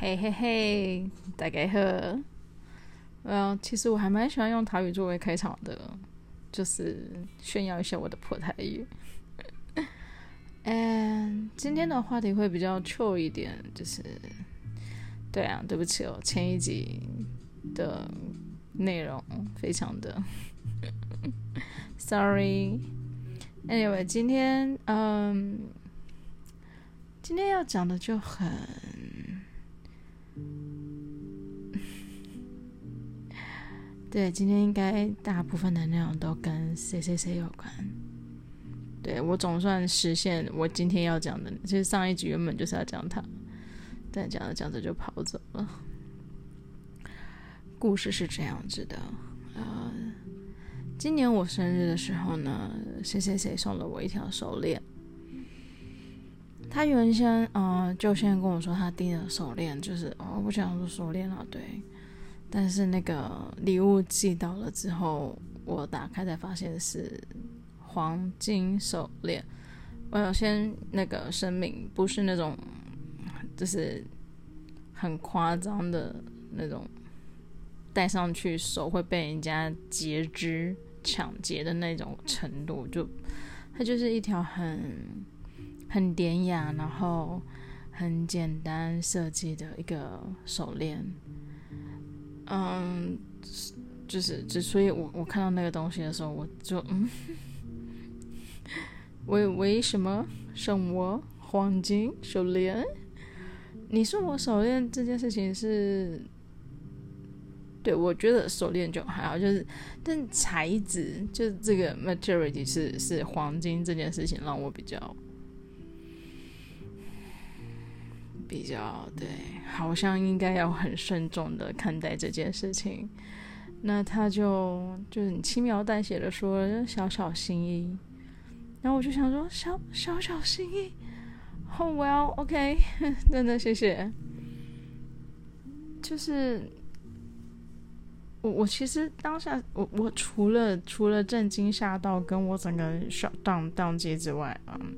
嘿嘿嘿，大家好。嗯，其实我还蛮喜欢用台语作为开场的，就是炫耀一下我的破台语。嗯，今天的话题会比较 chill 一点，就是，对啊，对不起哦，前一集的内容非常的，sorry。Anyway，今天嗯，今天要讲的就很，对，今天应该大部分的内容都跟谁谁谁有关。对，我总算实现我今天要讲的，其实上一集原本就是要讲他，但讲着讲着就跑走了。故事是这样子的，呃。今年我生日的时候呢，谁谁谁送了我一条手链。他原先嗯、呃，就先跟我说他订的手链就是哦，不想说手链了，对。但是那个礼物寄到了之后，我打开才发现是黄金手链。我要先那个声明，不是那种就是很夸张的那种，戴上去手会被人家截肢。抢劫的那种程度，就它就是一条很很典雅，然后很简单设计的一个手链。嗯，就是之所以我我看到那个东西的时候，我就嗯，为为什么送我黄金手链？你送我手链这件事情是？对，我觉得手链就还好，就是，但材质就是这个 materiality 是是黄金这件事情让我比较比较对，好像应该要很慎重的看待这件事情。那他就就是你轻描淡写的说小小心意，然后我就想说小小小心意，Oh well，OK，真的谢谢，就是。我我其实当下我我除了除了震惊吓到跟我整个 shut down 当机之外，嗯，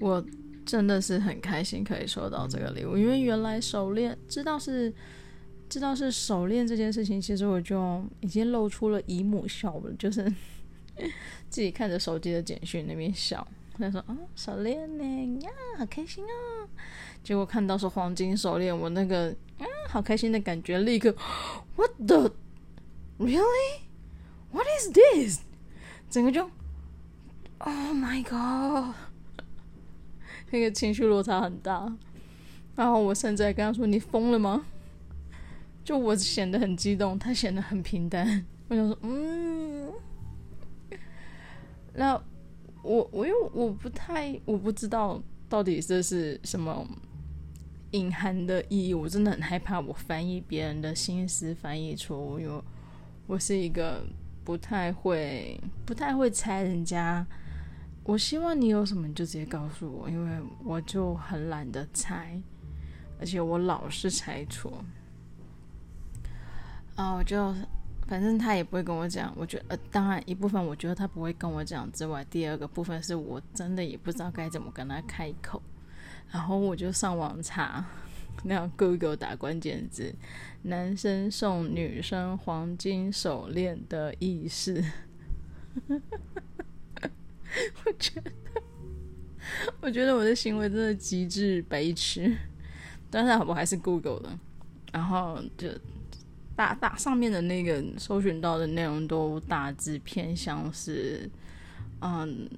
我真的是很开心可以收到这个礼物，因为原来手链知道是知道是手链这件事情，其实我就已经露出了姨母笑了，就是 自己看着手机的简讯那边笑，他说啊手链呢呀好开心啊，结果看到是黄金手链，我那个。嗯，好开心的感觉，立刻，What the really? What is this？整个就，Oh my god！那个情绪落差很大。然后我甚至跟他说：“你疯了吗？”就我显得很激动，他显得很平淡。我想说，嗯，那我我又我不太我不知道到底这是什么。隐含的意义，我真的很害怕。我翻译别人的心思翻译错误，因为我是一个不太会、不太会猜人家。我希望你有什么，你就直接告诉我，因为我就很懒得猜，而且我老是猜错。啊，我就反正他也不会跟我讲。我觉得，呃，当然一部分我觉得他不会跟我讲之外，第二个部分是我真的也不知道该怎么跟他开口。然后我就上网查，那 Google 打关键字“男生送女生黄金手链的意思”，我觉得，我觉得我的行为真的极致白痴。但是我还是 Google 的，然后就大大上面的那个搜寻到的内容都大致偏向是，嗯，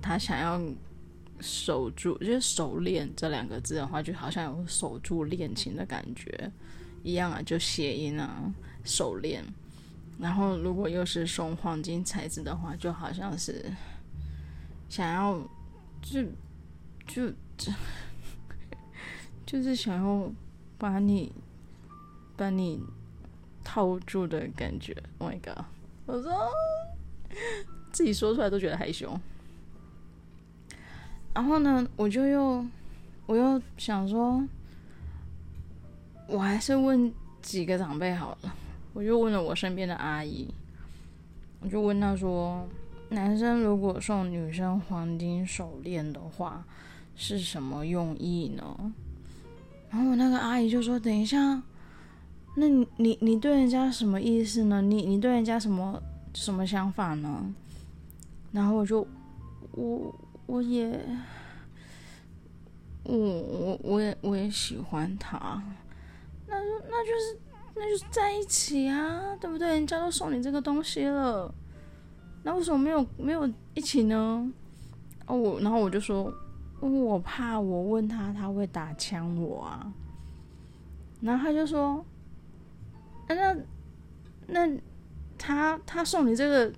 他想要。守住，就是手链这两个字的话，就好像有守住恋情的感觉一样啊，就谐音啊，手链。然后如果又是送黄金材质的话，就好像是想要就就就 就是想要把你把你套住的感觉。Oh my god！我说自己说出来都觉得害羞。然后呢，我就又，我又想说，我还是问几个长辈好了。我就问了我身边的阿姨，我就问她说，男生如果送女生黄金手链的话，是什么用意呢？然后我那个阿姨就说：“等一下，那你你你对人家什么意思呢？你你对人家什么什么想法呢？”然后我就我我也我我我也我也喜欢他，那就那就是那就是在一起啊，对不对？人家都送你这个东西了，那为什么没有没有一起呢？哦，我然后我就说。我怕我问他，他会打枪我啊。然后他就说：“那那他他送你这个，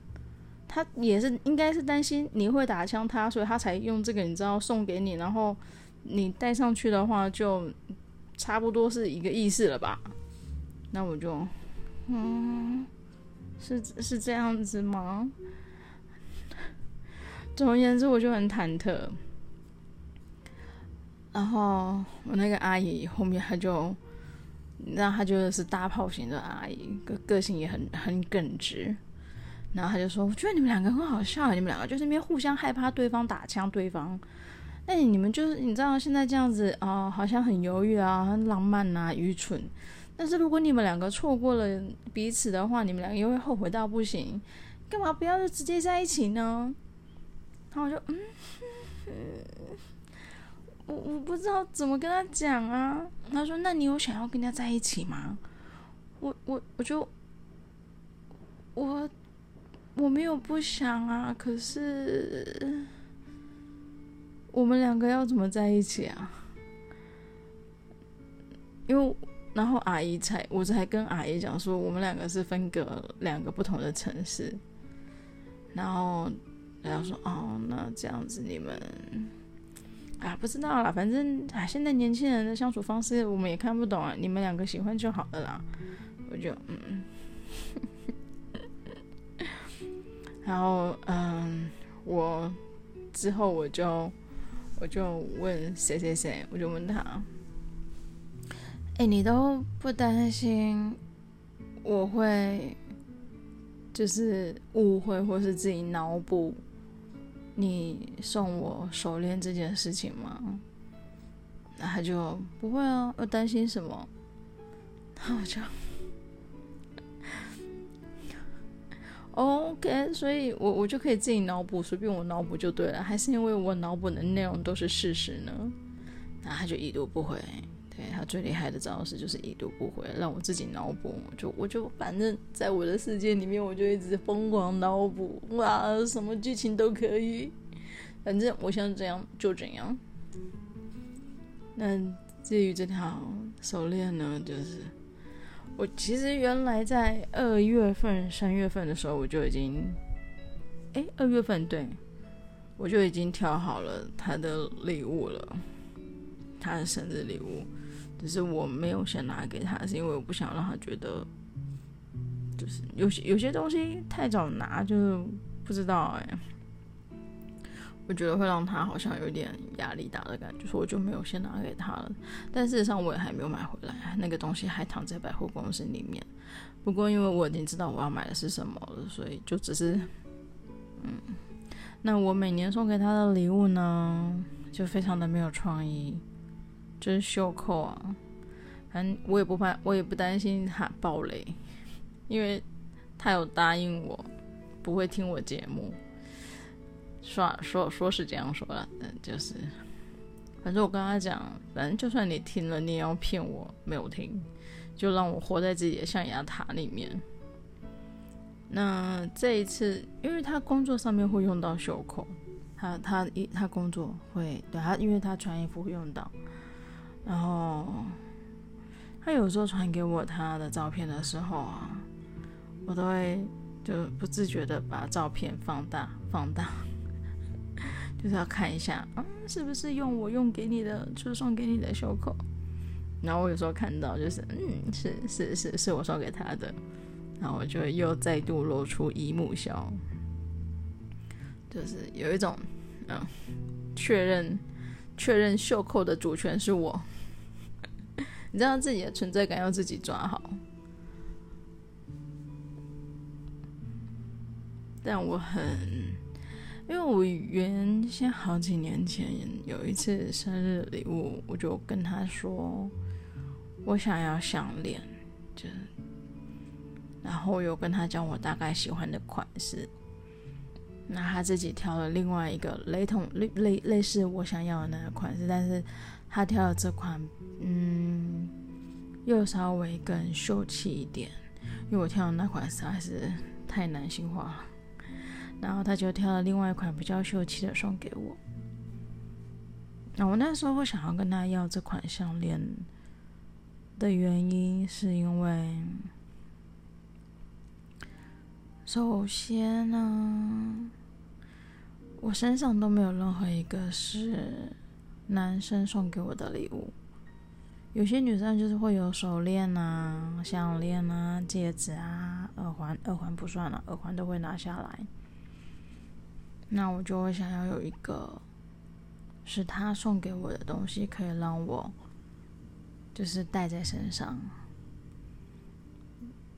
他也是应该是担心你会打枪他，所以他才用这个，你知道送给你。然后你戴上去的话，就差不多是一个意思了吧？那我就嗯，是是这样子吗？总而言之，我就很忐忑。”然后我那个阿姨后面，她就，然后她就是大炮型的阿姨，个个性也很很耿直。然后她就说：“我觉得你们两个很好笑，你们两个就是那边互相害怕对方打枪对方。那你们就是你知道现在这样子啊、好像很犹豫啊，很浪漫啊，愚蠢。但是如果你们两个错过了彼此的话，你们两个又会后悔到不行。干嘛不要就直接在一起呢？”然后我就嗯。嗯我我不知道怎么跟他讲啊。他说：“那你有想要跟人家在一起吗？”我我我就我我没有不想啊，可是我们两个要怎么在一起啊？因为然后阿姨才我才跟阿姨讲说，我们两个是分隔两个不同的城市，然后然后说：“哦，那这样子你们。”啊，不知道啦，反正啊，现在年轻人的相处方式我们也看不懂啊。你们两个喜欢就好了啦。我就嗯，然后嗯，我之后我就我就问谁谁谁，我就问他，哎、你都不担心我会就是误会或是自己脑补？你送我手链这件事情吗？那他就不会啊，要担心什么？那我就，OK，所以我我就可以自己脑补，随便我脑补就对了，还是因为我脑补的内容都是事实呢？那他就已读不回。对，他最厉害的招式就是已读不回，让我自己脑补，就我就反正在我的世界里面，我就一直疯狂脑补，哇，什么剧情都可以，反正我想怎样就怎样。那至于这条手链呢，就是我其实原来在二月份、三月份的时候，我就已经，哎，二月份对，我就已经挑好了他的礼物了，他的生日礼物。只是我没有先拿给他，是因为我不想让他觉得，就是有些有些东西太早拿，就是不知道哎，我觉得会让他好像有点压力大的感觉，所以我就没有先拿给他了。但事实上我也还没有买回来，那个东西还躺在百货公司里面。不过因为我已经知道我要买的是什么了，所以就只是，嗯，那我每年送给他的礼物呢，就非常的没有创意。就是袖扣啊，反正我也不怕，我也不担心他爆雷，因为他有答应我不会听我节目，说说说是这样说的，但就是反正我跟他讲，反正就算你听了，你也要骗我没有听，就让我活在自己的象牙塔里面。那这一次，因为他工作上面会用到袖扣，他他一他工作会对他，因为他穿衣服会用到。然后他有时候传给我他的照片的时候啊，我都会就不自觉的把照片放大 放大，就是要看一下，嗯，是不是用我用给你的，就送给你的袖口。然后我有时候看到就是，嗯，是是是是我送给他的，然后我就又再度露出姨母笑，就是有一种嗯，确认确认袖扣的主权是我。你知道自己的存在感要自己抓好，但我很，因为我原先好几年前有一次生日礼物，我就跟他说，我想要项链，就，然后我有跟他讲我大概喜欢的款式，那他自己挑了另外一个雷同类类类似我想要的那个款式，但是他挑的这款，嗯，又稍微更秀气一点，因为我挑的那款实在是太男性化了，然后他就挑了另外一款比较秀气的送给我。那我那时候会想要跟他要这款项链的原因，是因为首先呢，我身上都没有任何一个是男生送给我的礼物。有些女生就是会有手链啊、项链啊、戒指啊、耳环，耳环不算了，耳环都会拿下来。那我就会想要有一个。是他送给我的东西，可以让我就是戴在身上，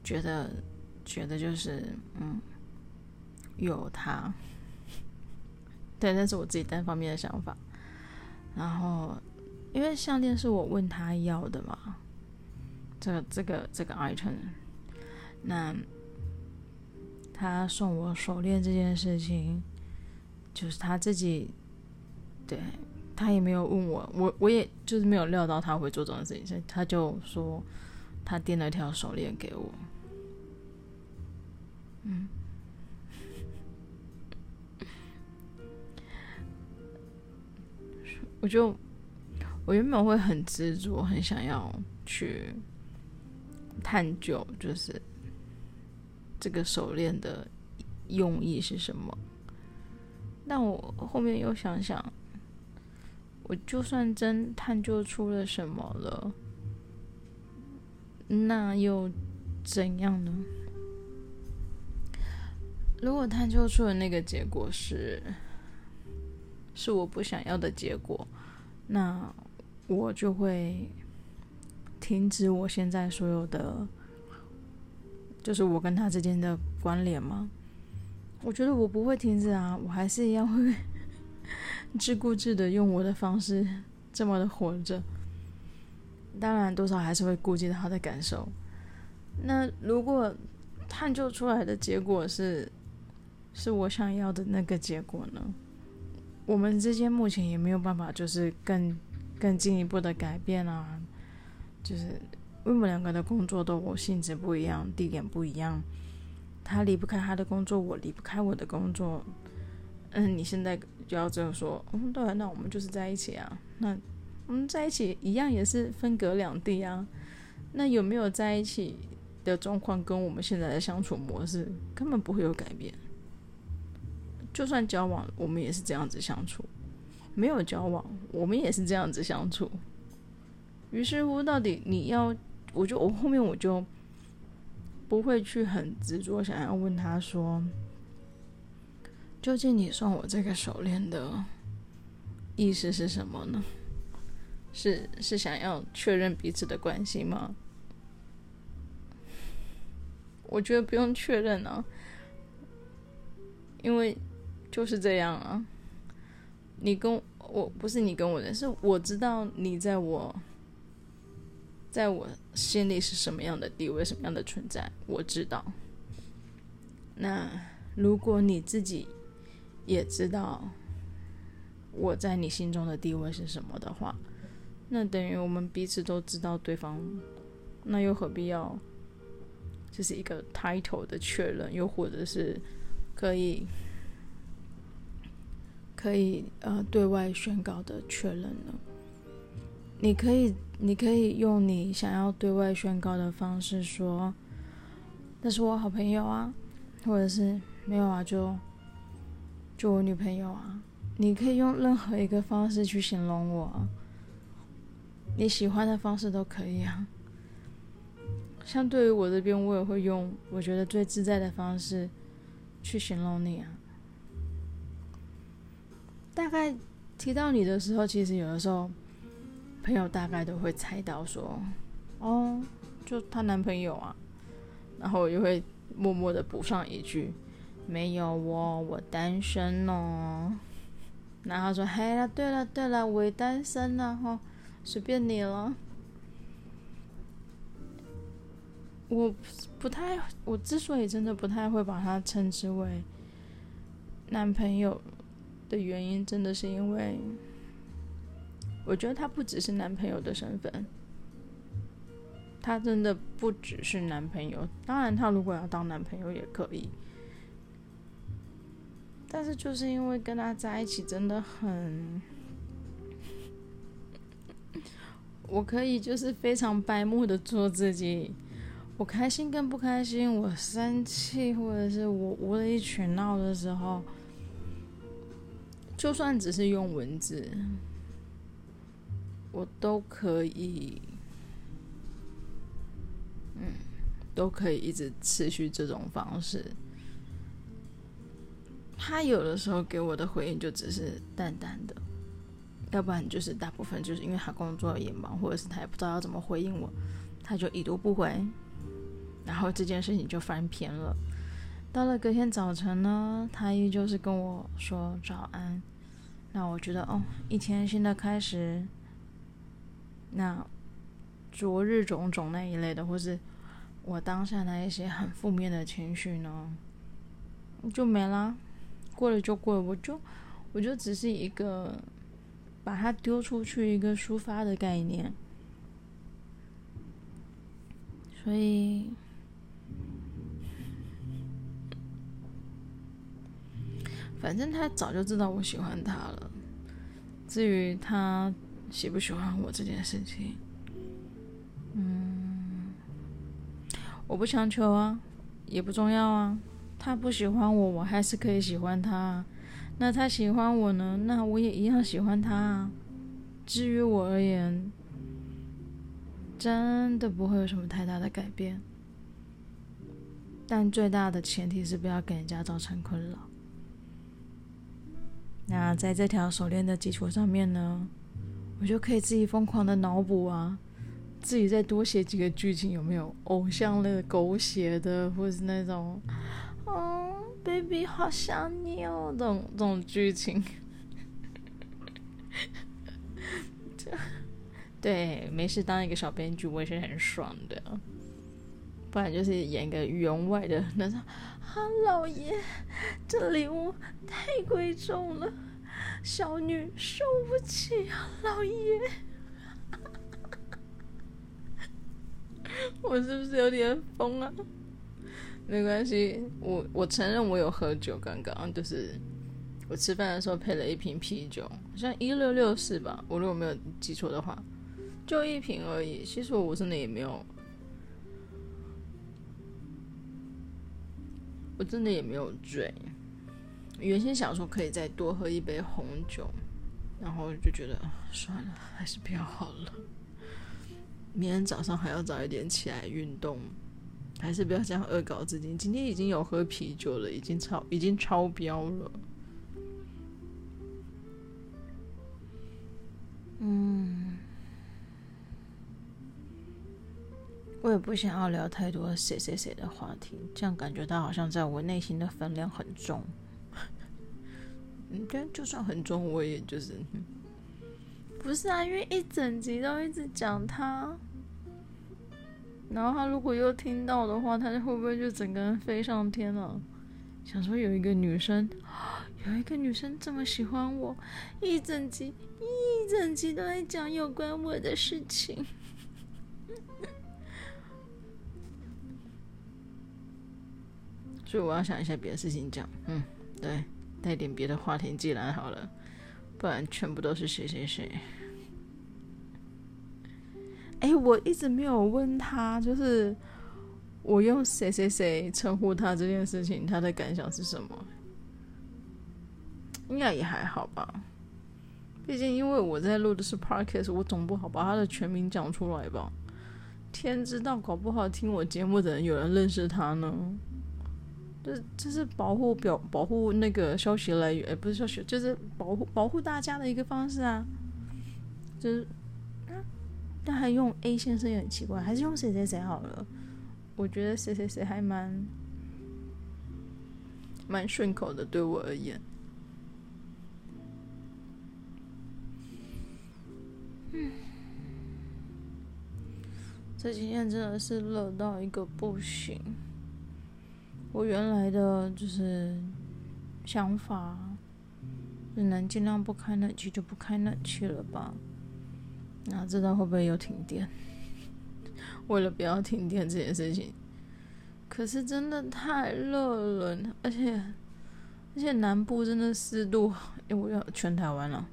觉得觉得就是嗯，有他，对，那是我自己单方面的想法。然后，因为项链是我问他要的嘛，这个这个这个 item，那他送我手链这件事情，就是他自己。对，他也没有问我，我我也就是没有料到他会做这种事情，所以他就说他订了一条手链给我。嗯，我就我原本会很执着，很想要去探究，就是这个手链的用意是什么，但我后面又想想。我就算真探究出了什么了，那又怎样呢？如果探究出的那个结果是，是我不想要的结果，那我就会停止我现在所有的，就是我跟他之间的关联吗？我觉得我不会停止啊，我还是一样会。自顾自的用我的方式这么的活着，当然多少还是会顾及到他的感受。那如果探究出来的结果是是我想要的那个结果呢？我们之间目前也没有办法，就是更更进一步的改变啊。就是因为我们两个的工作都性质不一样，地点不一样，他离不开他的工作，我离不开我的工作。嗯，你现在就要这样说，嗯，对，那我们就是在一起啊。那我们在一起一样也是分隔两地啊。那有没有在一起的状况跟我们现在的相处模式根本不会有改变。就算交往，我们也是这样子相处；没有交往，我们也是这样子相处。于是乎，到底你要，我就我后面我就不会去很执着想要问他说。究竟你送我这个手链的意思是什么呢？是是想要确认彼此的关系吗？我觉得不用确认啊，因为就是这样啊。你跟我不是你跟我的，是我知道你在我在我心里是什么样的地位，什么样的存在，我知道。那如果你自己。也知道我在你心中的地位是什么的话，那等于我们彼此都知道对方，那又何必要就是一个 title 的确认，又或者是可以可以呃对外宣告的确认呢？你可以你可以用你想要对外宣告的方式说，那是我好朋友啊，或者是没有啊就。就我女朋友啊，你可以用任何一个方式去形容我，你喜欢的方式都可以啊。相对于我这边，我也会用我觉得最自在的方式去形容你啊。大概提到你的时候，其实有的时候朋友大概都会猜到说，哦，就她男朋友啊，然后我就会默默的补上一句。没有我，我单身哦。然后说：“嘿了，对了，对了，我也单身了哈，随便你了。”我不太，我之所以真的不太会把他称之为男朋友的原因，真的是因为我觉得他不只是男朋友的身份，他真的不只是男朋友。当然，他如果要当男朋友也可以。但是就是因为跟他在一起真的很，我可以就是非常白目的做自己，我开心跟不开心，我生气或者是我无理取闹的时候，就算只是用文字，我都可以，嗯，都可以一直持续这种方式。他有的时候给我的回应就只是淡淡的，要不然就是大部分就是因为他工作也忙，或者是他也不知道要怎么回应我，他就已读不回，然后这件事情就翻篇了。到了隔天早晨呢，他依旧是跟我说早安，那我觉得哦，一天新的开始，那昨日种种那一类的，或是我当下那一些很负面的情绪呢，就没啦。过了就过了，我就我就只是一个把它丢出去一个抒发的概念，所以反正他早就知道我喜欢他了。至于他喜不喜欢我这件事情，嗯，我不强求啊，也不重要啊。他不喜欢我，我还是可以喜欢他。那他喜欢我呢？那我也一样喜欢他啊。至于我而言，真的不会有什么太大的改变。但最大的前提是不要给人家造成困扰。那在这条手链的基础上面呢，我就可以自己疯狂的脑补啊，自己再多写几个剧情，有没有偶像类的狗血的，或者是那种。嗯，baby，好想你哦，这种这种剧情，对，没事当一个小编剧，我也是很爽的。不然就是演一个员外的那种，啊，老爷，这礼物太贵重了，小女受不起啊，老爷。我是不是有点疯啊？没关系，我我承认我有喝酒，刚刚就是我吃饭的时候配了一瓶啤酒，好像一六六四吧，我如果没有记错的话，就一瓶而已。其实我真的也没有，我真的也没有醉。原先想说可以再多喝一杯红酒，然后就觉得算了，还是不要好了。明天早上还要早一点起来运动。还是不要这样恶搞自己。今天已经有喝啤酒了，已经超已经超标了。嗯，我也不想要聊太多谁谁谁的话题，这样感觉到好像在我内心的分量很重。嗯，但就算很重，我也就是，不是啊，因为一整集都一直讲他。然后他如果又听到的话，他就会不会就整个人飞上天了？想说有一个女生，有一个女生这么喜欢我，一整集一整集都在讲有关我的事情。所以我要想一下别的事情讲。嗯，对，带点别的话题进来好了，不然全部都是谁谁谁。哎，我一直没有问他，就是我用谁谁谁称呼他这件事情，他的感想是什么？应该也还好吧。毕竟因为我在录的是 Podcast，我总不好把他的全名讲出来吧？天知道，搞不好听我节目的人有人认识他呢。这这是保护表保护那个消息来源，不是消息，就是保护保护大家的一个方式啊，就是。但还用 A 先生也很奇怪，还是用谁谁谁好了。我觉得谁谁谁还蛮蛮顺口的，对我而言。嗯，这几天真的是热到一个不行。我原来的就是想法，只能尽量不开冷气就不开冷气了吧。哪知道会不会有停电？为了不要停电这件事情，可是真的太热了，而且而且南部真的湿度，因为我要全台湾了，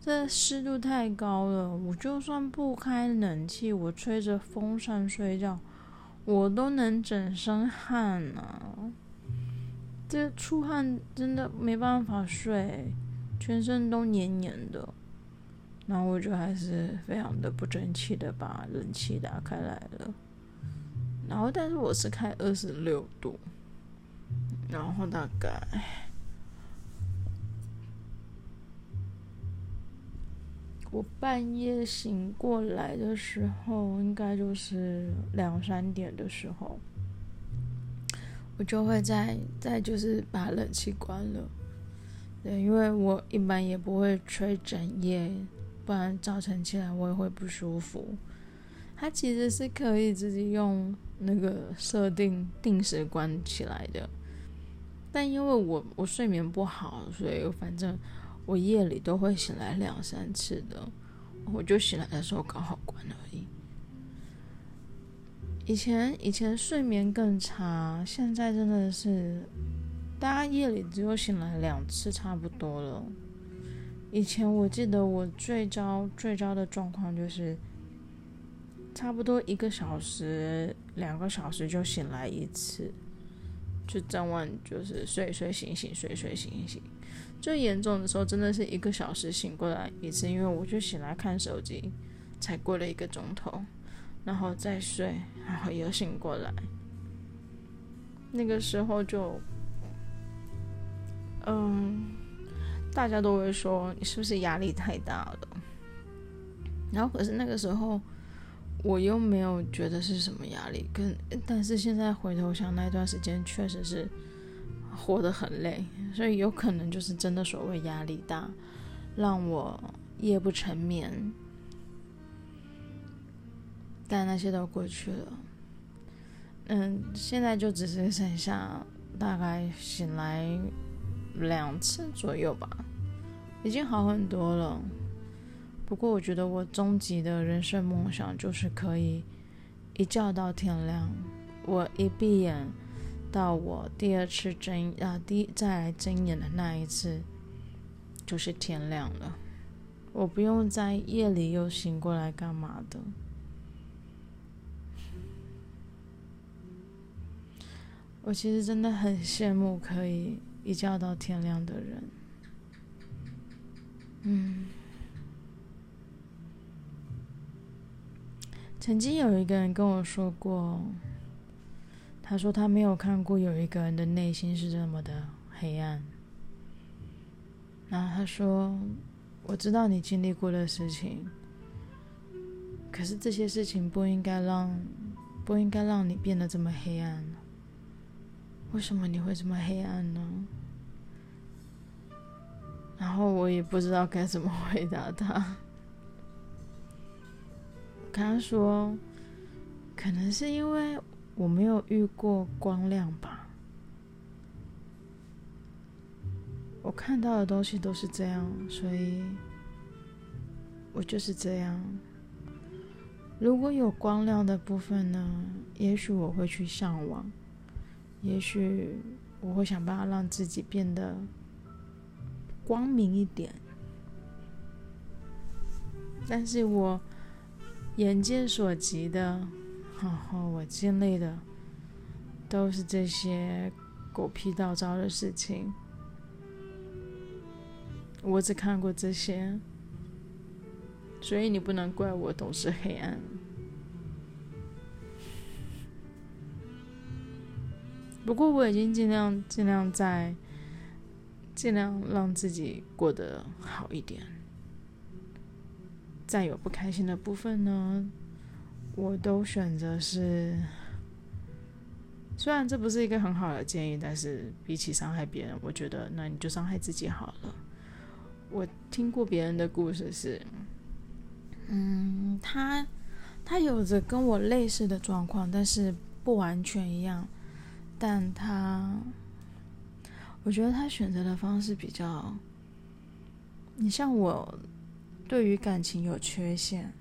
这湿度太高了。我就算不开冷气，我吹着风扇睡觉，我都能整身汗啊！这出汗真的没办法睡，全身都黏黏的。然后我就还是非常的不争气的把冷气打开来了，然后但是我是开二十六度，然后大概我半夜醒过来的时候，应该就是两三点的时候，我就会再再就是把冷气关了，对，因为我一般也不会吹整夜。不然早晨起来我也会不舒服。它其实是可以自己用那个设定定时关起来的，但因为我我睡眠不好，所以反正我夜里都会醒来两三次的，我就醒来的时候刚好关而已。以前以前睡眠更差，现在真的是大家夜里只有醒来两次差不多了。以前我记得我最糟最糟的状况就是，差不多一个小时、两个小时就醒来一次，就整晚就是睡睡醒醒睡睡醒醒。最严重的时候真的是一个小时醒过来一次，因为我就醒来看手机，才过了一个钟头，然后再睡，然后又醒过来。那个时候就，嗯。大家都会说你是不是压力太大了？然后可是那个时候我又没有觉得是什么压力，跟但是现在回头想那段时间确实是活得很累，所以有可能就是真的所谓压力大，让我夜不成眠。但那些都过去了，嗯，现在就只是剩下大概醒来。两次左右吧，已经好很多了。不过我觉得我终极的人生梦想就是可以一觉到天亮。我一闭眼到我第二次睁啊，第再来睁眼的那一次就是天亮了。我不用在夜里又醒过来干嘛的。我其实真的很羡慕可以。一觉到天亮的人，嗯，曾经有一个人跟我说过，他说他没有看过有一个人的内心是这么的黑暗。然后他说：“我知道你经历过的事情，可是这些事情不应该让，不应该让你变得这么黑暗。”为什么你会这么黑暗呢？然后我也不知道该怎么回答他。跟他说，可能是因为我没有遇过光亮吧。我看到的东西都是这样，所以我就是这样。如果有光亮的部分呢，也许我会去向往。也许我会想办法让自己变得光明一点，但是我眼见所及的，然后我经历的，都是这些狗屁倒灶的事情。我只看过这些，所以你不能怪我总是黑暗。不过我已经尽量尽量在尽量让自己过得好一点。再有不开心的部分呢，我都选择是，虽然这不是一个很好的建议，但是比起伤害别人，我觉得那你就伤害自己好了。我听过别人的故事是，嗯，他他有着跟我类似的状况，但是不完全一样。但他，我觉得他选择的方式比较，你像我，对于感情有缺陷，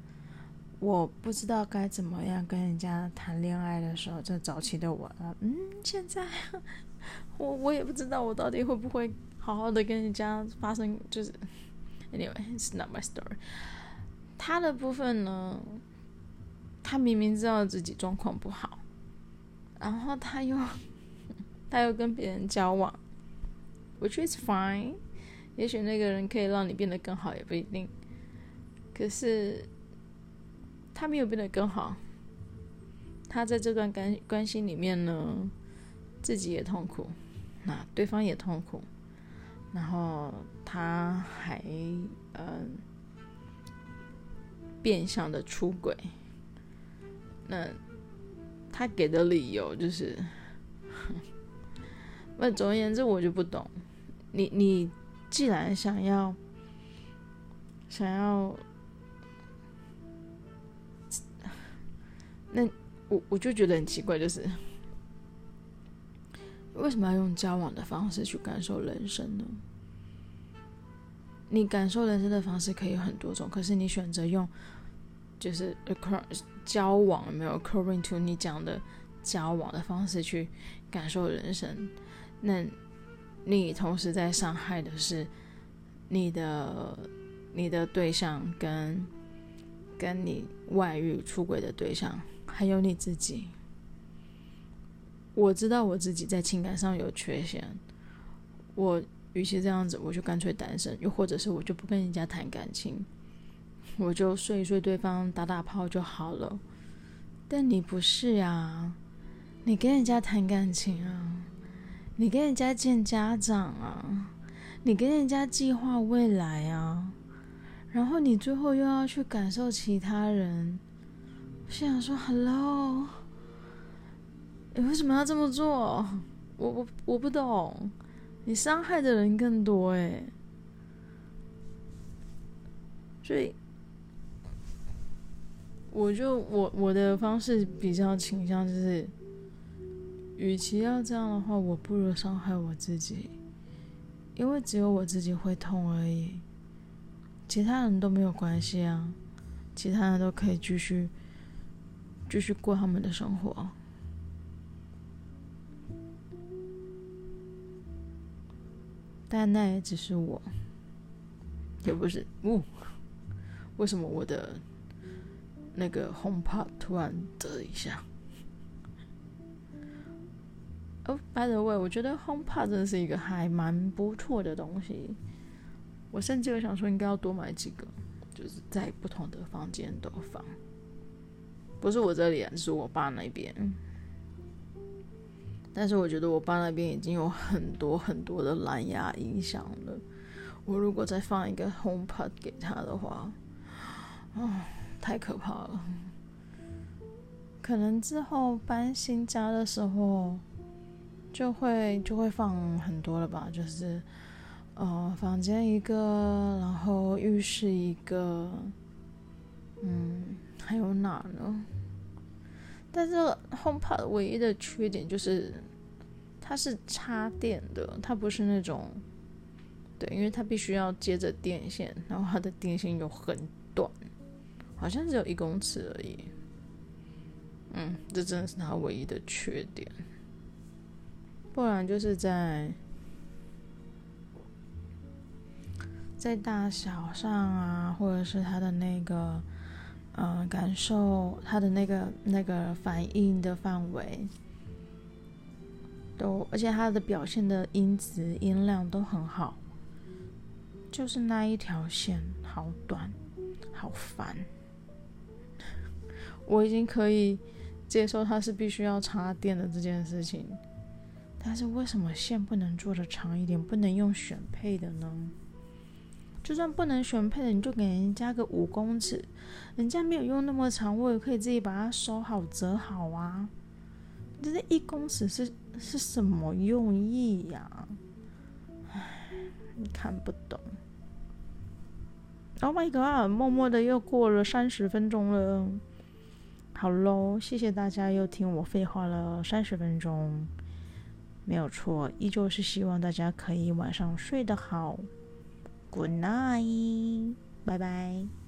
我不知道该怎么样跟人家谈恋爱的时候，这早期的我，嗯，现在 我我也不知道我到底会不会好好的跟人家发生，就是，anyway，it's not my story。他的部分呢，他明明知道自己状况不好，然后他又。他又跟别人交往，which is fine。也许那个人可以让你变得更好，也不一定。可是他没有变得更好，他在这段关关系里面呢，自己也痛苦，那对方也痛苦，然后他还嗯变相的出轨。那他给的理由就是。那总而言之，我就不懂。你你既然想要想要，那我我就觉得很奇怪，就是为什么要用交往的方式去感受人生呢？你感受人生的方式可以很多种，可是你选择用就是 across 交往，没有 according to 你讲的交往的方式去感受人生。那，你同时在伤害的是你的你的对象，跟跟你外遇出轨的对象，还有你自己。我知道我自己在情感上有缺陷，我与其这样子，我就干脆单身，又或者是我就不跟人家谈感情，我就睡一睡对方，打打炮就好了。但你不是啊，你跟人家谈感情啊。你跟人家见家长啊，你跟人家计划未来啊，然后你最后又要去感受其他人，心想说：“Hello，你为什么要这么做？我我我不懂，你伤害的人更多诶。”所以，我就我我的方式比较倾向就是。与其要这样的话，我不如伤害我自己，因为只有我自己会痛而已，其他人都没有关系啊，其他人都可以继续继续过他们的生活，但那也只是我，也不是，呜，为什么我的那个 HomePod 突然啧一下？哦，by the way，我觉得 HomePod 真的是一个还蛮不错的东西。我甚至有想说，应该要多买几个，就是在不同的房间都放。不是我这里，是我爸那边。但是我觉得我爸那边已经有很多很多的蓝牙音响了。我如果再放一个 HomePod 给他的话，哦，太可怕了。可能之后搬新家的时候。就会就会放很多了吧，就是，呃，房间一个，然后浴室一个，嗯，还有哪呢？但是 HomePod 唯一的缺点就是，它是插电的，它不是那种，对，因为它必须要接着电线，然后它的电线又很短，好像只有一公尺而已。嗯，这真的是它唯一的缺点。不然就是在在大小上啊，或者是它的那个呃感受，他的那个那个反应的范围，都而且他的表现的音质音量都很好，就是那一条线好短，好烦。我已经可以接受它是必须要插电的这件事情。但是为什么线不能做的长一点，不能用选配的呢？就算不能选配的，你就给人加个五公尺，人家没有用那么长，我也可以自己把它收好、折好啊。这是一公尺是是什么用意呀？唉，你看不懂。Oh my god！默默的又过了三十分钟了。好喽，谢谢大家又听我废话了三十分钟，没有错，依旧是希望大家可以晚上睡得好。Good night，拜拜。